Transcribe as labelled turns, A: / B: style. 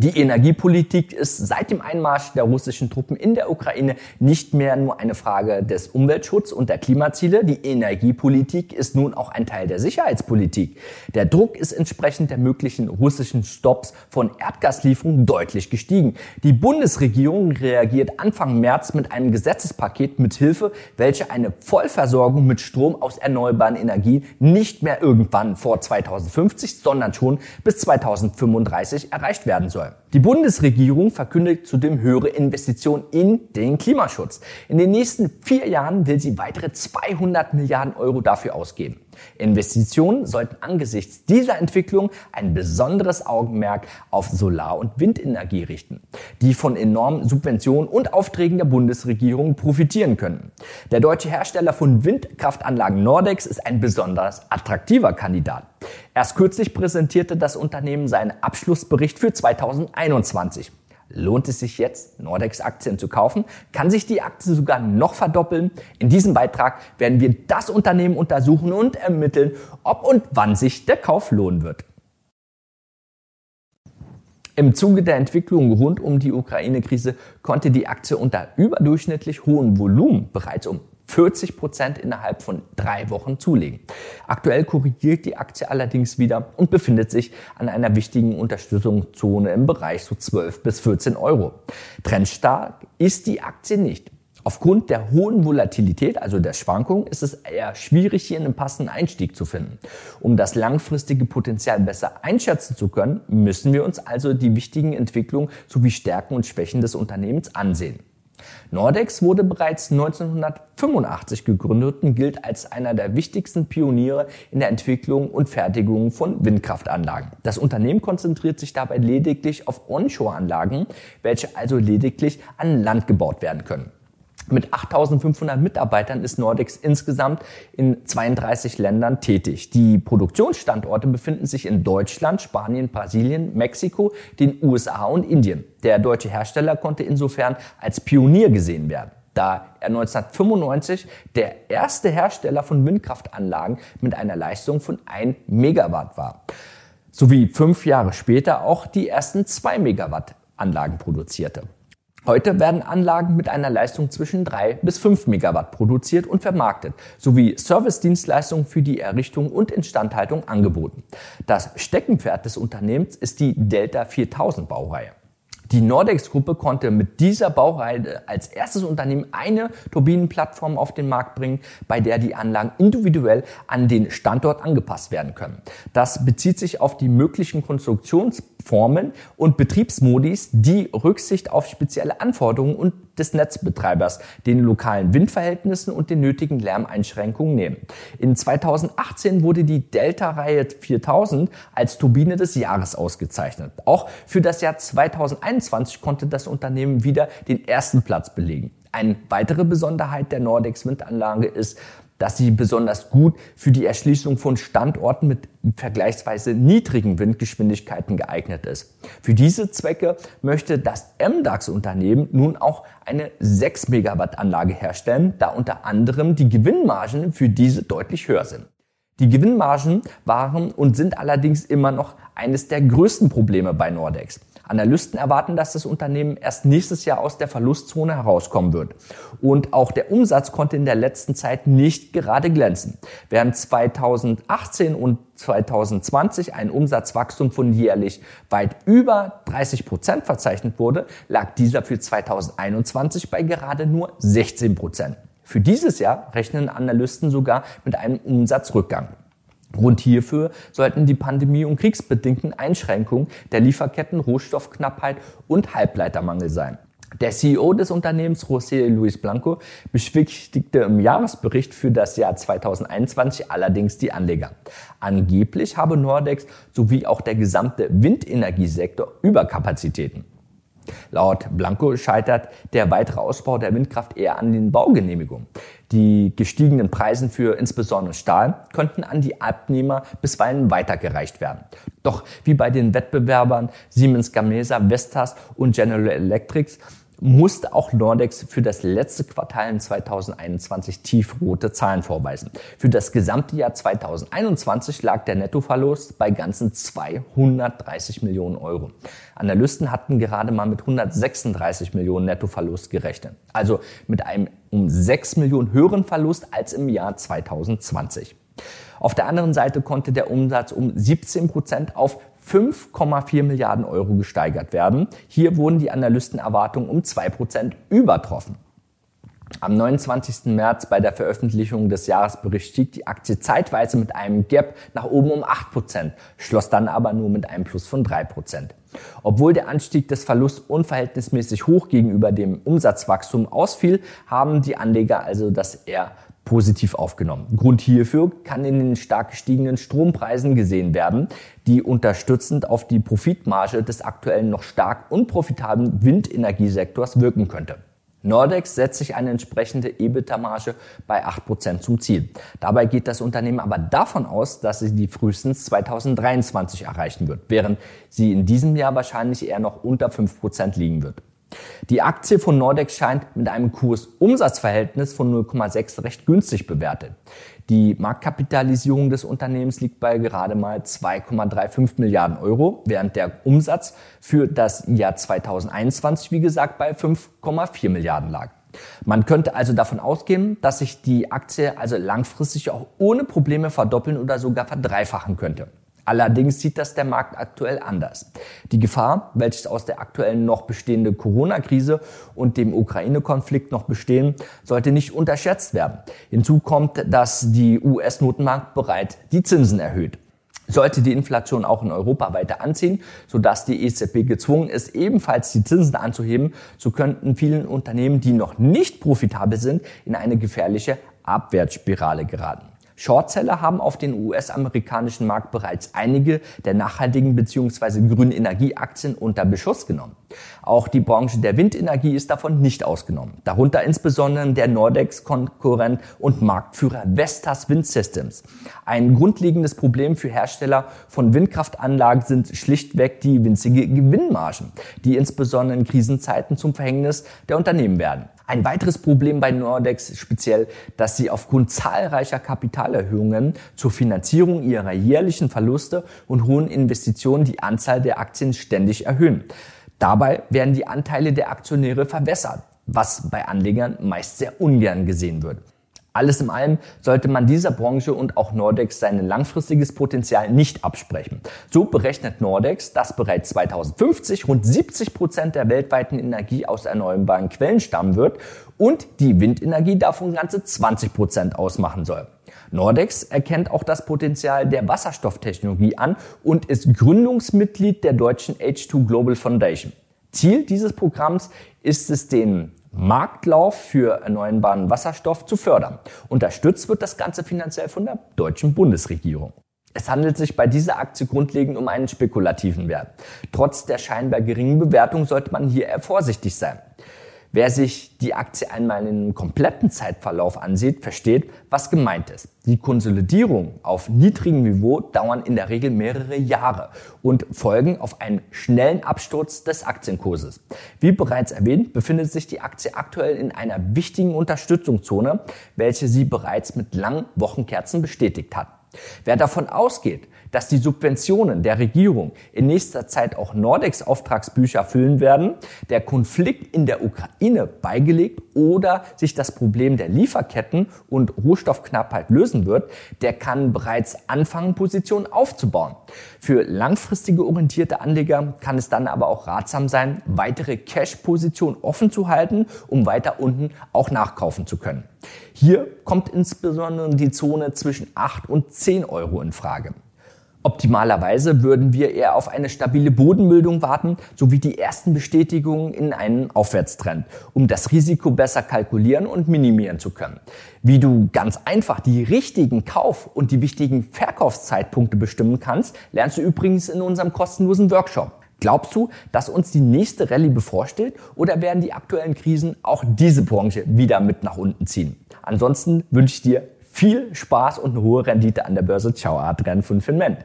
A: Die Energiepolitik ist seit dem Einmarsch der russischen Truppen in der Ukraine nicht mehr nur eine Frage des Umweltschutzes und der Klimaziele. Die Energiepolitik ist nun auch ein Teil der Sicherheitspolitik. Der Druck ist entsprechend der möglichen russischen Stops von Erdgaslieferungen deutlich gestiegen. Die Bundesregierung reagiert Anfang März mit einem Gesetzespaket mit Hilfe, welche eine Vollversorgung mit Strom aus erneuerbaren Energien nicht mehr irgendwann vor 2050, sondern schon bis 2035 erreicht werden soll. Die Bundesregierung verkündet zudem höhere Investitionen in den Klimaschutz. In den nächsten vier Jahren will sie weitere 200 Milliarden Euro dafür ausgeben. Investitionen sollten angesichts dieser Entwicklung ein besonderes Augenmerk auf Solar- und Windenergie richten, die von enormen Subventionen und Aufträgen der Bundesregierung profitieren können. Der deutsche Hersteller von Windkraftanlagen Nordex ist ein besonders attraktiver Kandidat. Erst kürzlich präsentierte das Unternehmen seinen Abschlussbericht für 2021. Lohnt es sich jetzt, Nordex-Aktien zu kaufen? Kann sich die Aktie sogar noch verdoppeln? In diesem Beitrag werden wir das Unternehmen untersuchen und ermitteln, ob und wann sich der Kauf lohnen wird. Im Zuge der Entwicklung rund um die Ukraine-Krise konnte die Aktie unter überdurchschnittlich hohem Volumen bereits um 40 Prozent innerhalb von drei Wochen zulegen. Aktuell korrigiert die Aktie allerdings wieder und befindet sich an einer wichtigen Unterstützungszone im Bereich so 12 bis 14 Euro. Trendstark ist die Aktie nicht. Aufgrund der hohen Volatilität, also der Schwankung, ist es eher schwierig, hier einen passenden Einstieg zu finden. Um das langfristige Potenzial besser einschätzen zu können, müssen wir uns also die wichtigen Entwicklungen sowie Stärken und Schwächen des Unternehmens ansehen. Nordex wurde bereits 1985 gegründet und gilt als einer der wichtigsten Pioniere in der Entwicklung und Fertigung von Windkraftanlagen. Das Unternehmen konzentriert sich dabei lediglich auf Onshore-Anlagen, welche also lediglich an Land gebaut werden können. Mit 8500 Mitarbeitern ist Nordex insgesamt in 32 Ländern tätig. Die Produktionsstandorte befinden sich in Deutschland, Spanien, Brasilien, Mexiko, den USA und Indien. Der deutsche Hersteller konnte insofern als Pionier gesehen werden da er 1995 der erste Hersteller von Windkraftanlagen mit einer Leistung von 1 Megawatt war. Sowie fünf Jahre später auch die ersten 2 Megawatt Anlagen produzierte. Heute werden Anlagen mit einer Leistung zwischen 3 bis 5 Megawatt produziert und vermarktet, sowie Servicedienstleistungen für die Errichtung und Instandhaltung angeboten. Das Steckenpferd des Unternehmens ist die Delta 4000 Baureihe. Die Nordex-Gruppe konnte mit dieser Baureihe als erstes Unternehmen eine Turbinenplattform auf den Markt bringen, bei der die Anlagen individuell an den Standort angepasst werden können. Das bezieht sich auf die möglichen Konstruktionsformen und Betriebsmodis, die Rücksicht auf spezielle Anforderungen und des Netzbetreibers, den lokalen Windverhältnissen und den nötigen Lärmeinschränkungen nehmen. In 2018 wurde die Delta-Reihe 4000 als Turbine des Jahres ausgezeichnet. Auch für das Jahr 2021 konnte das Unternehmen wieder den ersten Platz belegen. Eine weitere Besonderheit der Nordex Windanlage ist, dass sie besonders gut für die Erschließung von Standorten mit vergleichsweise niedrigen Windgeschwindigkeiten geeignet ist. Für diese Zwecke möchte das MDAX-Unternehmen nun auch eine 6 Megawatt Anlage herstellen, da unter anderem die Gewinnmargen für diese deutlich höher sind. Die Gewinnmargen waren und sind allerdings immer noch eines der größten Probleme bei Nordex. Analysten erwarten, dass das Unternehmen erst nächstes Jahr aus der Verlustzone herauskommen wird. Und auch der Umsatz konnte in der letzten Zeit nicht gerade glänzen. Während 2018 und 2020 ein Umsatzwachstum von jährlich weit über 30 Prozent verzeichnet wurde, lag dieser für 2021 bei gerade nur 16 Prozent. Für dieses Jahr rechnen Analysten sogar mit einem Umsatzrückgang. Grund hierfür sollten die Pandemie- und kriegsbedingten Einschränkungen der Lieferketten, Rohstoffknappheit und Halbleitermangel sein. Der CEO des Unternehmens, José Luis Blanco, beschwichtigte im Jahresbericht für das Jahr 2021 allerdings die Anleger. Angeblich habe Nordex sowie auch der gesamte Windenergiesektor Überkapazitäten. Laut Blanco scheitert der weitere Ausbau der Windkraft eher an den Baugenehmigungen. Die gestiegenen Preise für insbesondere Stahl könnten an die Abnehmer bisweilen weitergereicht werden. Doch wie bei den Wettbewerbern Siemens Gamesa, Vestas und General Electric musste auch Nordex für das letzte Quartal in 2021 tiefrote Zahlen vorweisen. Für das gesamte Jahr 2021 lag der Nettoverlust bei ganzen 230 Millionen Euro. Analysten hatten gerade mal mit 136 Millionen Nettoverlust gerechnet. Also mit einem um 6 Millionen höheren Verlust als im Jahr 2020. Auf der anderen Seite konnte der Umsatz um 17 Prozent auf 5,4 Milliarden Euro gesteigert werden. Hier wurden die Analystenerwartungen um 2 Prozent übertroffen. Am 29. März bei der Veröffentlichung des Jahresberichts stieg die Aktie zeitweise mit einem Gap nach oben um 8%, schloss dann aber nur mit einem Plus von 3%. Obwohl der Anstieg des Verlusts unverhältnismäßig hoch gegenüber dem Umsatzwachstum ausfiel, haben die Anleger also das eher positiv aufgenommen. Grund hierfür kann in den stark gestiegenen Strompreisen gesehen werden, die unterstützend auf die Profitmarge des aktuellen noch stark unprofitablen Windenergiesektors wirken könnte. Nordex setzt sich eine entsprechende EBITDA-Marge bei 8% zum Ziel. Dabei geht das Unternehmen aber davon aus, dass sie die frühestens 2023 erreichen wird, während sie in diesem Jahr wahrscheinlich eher noch unter 5% liegen wird. Die Aktie von Nordex scheint mit einem Kurs-Umsatz-Verhältnis von 0,6 recht günstig bewertet. Die Marktkapitalisierung des Unternehmens liegt bei gerade mal 2,35 Milliarden Euro, während der Umsatz für das Jahr 2021, wie gesagt, bei 5,4 Milliarden lag. Man könnte also davon ausgehen, dass sich die Aktie also langfristig auch ohne Probleme verdoppeln oder sogar verdreifachen könnte. Allerdings sieht das der Markt aktuell anders. Die Gefahr, welches aus der aktuellen noch bestehenden Corona-Krise und dem Ukraine-Konflikt noch bestehen, sollte nicht unterschätzt werden. Hinzu kommt, dass die US-Notenbank bereits die Zinsen erhöht. Sollte die Inflation auch in Europa weiter anziehen, sodass die EZB gezwungen ist, ebenfalls die Zinsen anzuheben, so könnten vielen Unternehmen, die noch nicht profitabel sind, in eine gefährliche Abwärtsspirale geraten. Shortseller haben auf den US-amerikanischen Markt bereits einige der nachhaltigen bzw. grünen Energieaktien unter Beschuss genommen. Auch die Branche der Windenergie ist davon nicht ausgenommen. Darunter insbesondere der Nordex-Konkurrent und Marktführer Vestas Wind Systems. Ein grundlegendes Problem für Hersteller von Windkraftanlagen sind schlichtweg die winzige Gewinnmargen, die insbesondere in Krisenzeiten zum Verhängnis der Unternehmen werden. Ein weiteres Problem bei Nordex speziell, dass sie aufgrund zahlreicher Kapitalerhöhungen zur Finanzierung ihrer jährlichen Verluste und hohen Investitionen die Anzahl der Aktien ständig erhöhen. Dabei werden die Anteile der Aktionäre verwässert, was bei Anlegern meist sehr ungern gesehen wird. Alles in allem sollte man dieser Branche und auch Nordex sein langfristiges Potenzial nicht absprechen. So berechnet Nordex, dass bereits 2050 rund 70 Prozent der weltweiten Energie aus erneuerbaren Quellen stammen wird und die Windenergie davon ganze 20 Prozent ausmachen soll. Nordex erkennt auch das Potenzial der Wasserstofftechnologie an und ist Gründungsmitglied der deutschen H2 Global Foundation. Ziel dieses Programms ist es, den Marktlauf für erneuerbaren Wasserstoff zu fördern. Unterstützt wird das Ganze finanziell von der deutschen Bundesregierung. Es handelt sich bei dieser Aktie grundlegend um einen spekulativen Wert. Trotz der scheinbar geringen Bewertung sollte man hier eher vorsichtig sein. Wer sich die Aktie einmal in einem kompletten Zeitverlauf ansieht, versteht, was gemeint ist. Die Konsolidierung auf niedrigem Niveau dauern in der Regel mehrere Jahre und folgen auf einen schnellen Absturz des Aktienkurses. Wie bereits erwähnt, befindet sich die Aktie aktuell in einer wichtigen Unterstützungszone, welche sie bereits mit langen Wochenkerzen bestätigt hat. Wer davon ausgeht, dass die Subventionen der Regierung in nächster Zeit auch Nordex Auftragsbücher füllen werden, der Konflikt in der Ukraine beigelegt oder sich das Problem der Lieferketten und Rohstoffknappheit lösen wird, der kann bereits anfangen, Positionen aufzubauen. Für langfristige orientierte Anleger kann es dann aber auch ratsam sein, weitere Cash-Positionen offen zu halten, um weiter unten auch nachkaufen zu können. Hier kommt insbesondere die Zone zwischen 8 und 10 Euro in Frage. Optimalerweise würden wir eher auf eine stabile Bodenbildung warten, sowie die ersten Bestätigungen in einen Aufwärtstrend, um das Risiko besser kalkulieren und minimieren zu können. Wie du ganz einfach die richtigen Kauf- und die wichtigen Verkaufszeitpunkte bestimmen kannst, lernst du übrigens in unserem kostenlosen Workshop. Glaubst du, dass uns die nächste Rallye bevorsteht oder werden die aktuellen Krisen auch diese Branche wieder mit nach unten ziehen? Ansonsten wünsche ich dir viel Spaß und eine hohe Rendite an der Börse. Ciao, Adrian von Finment.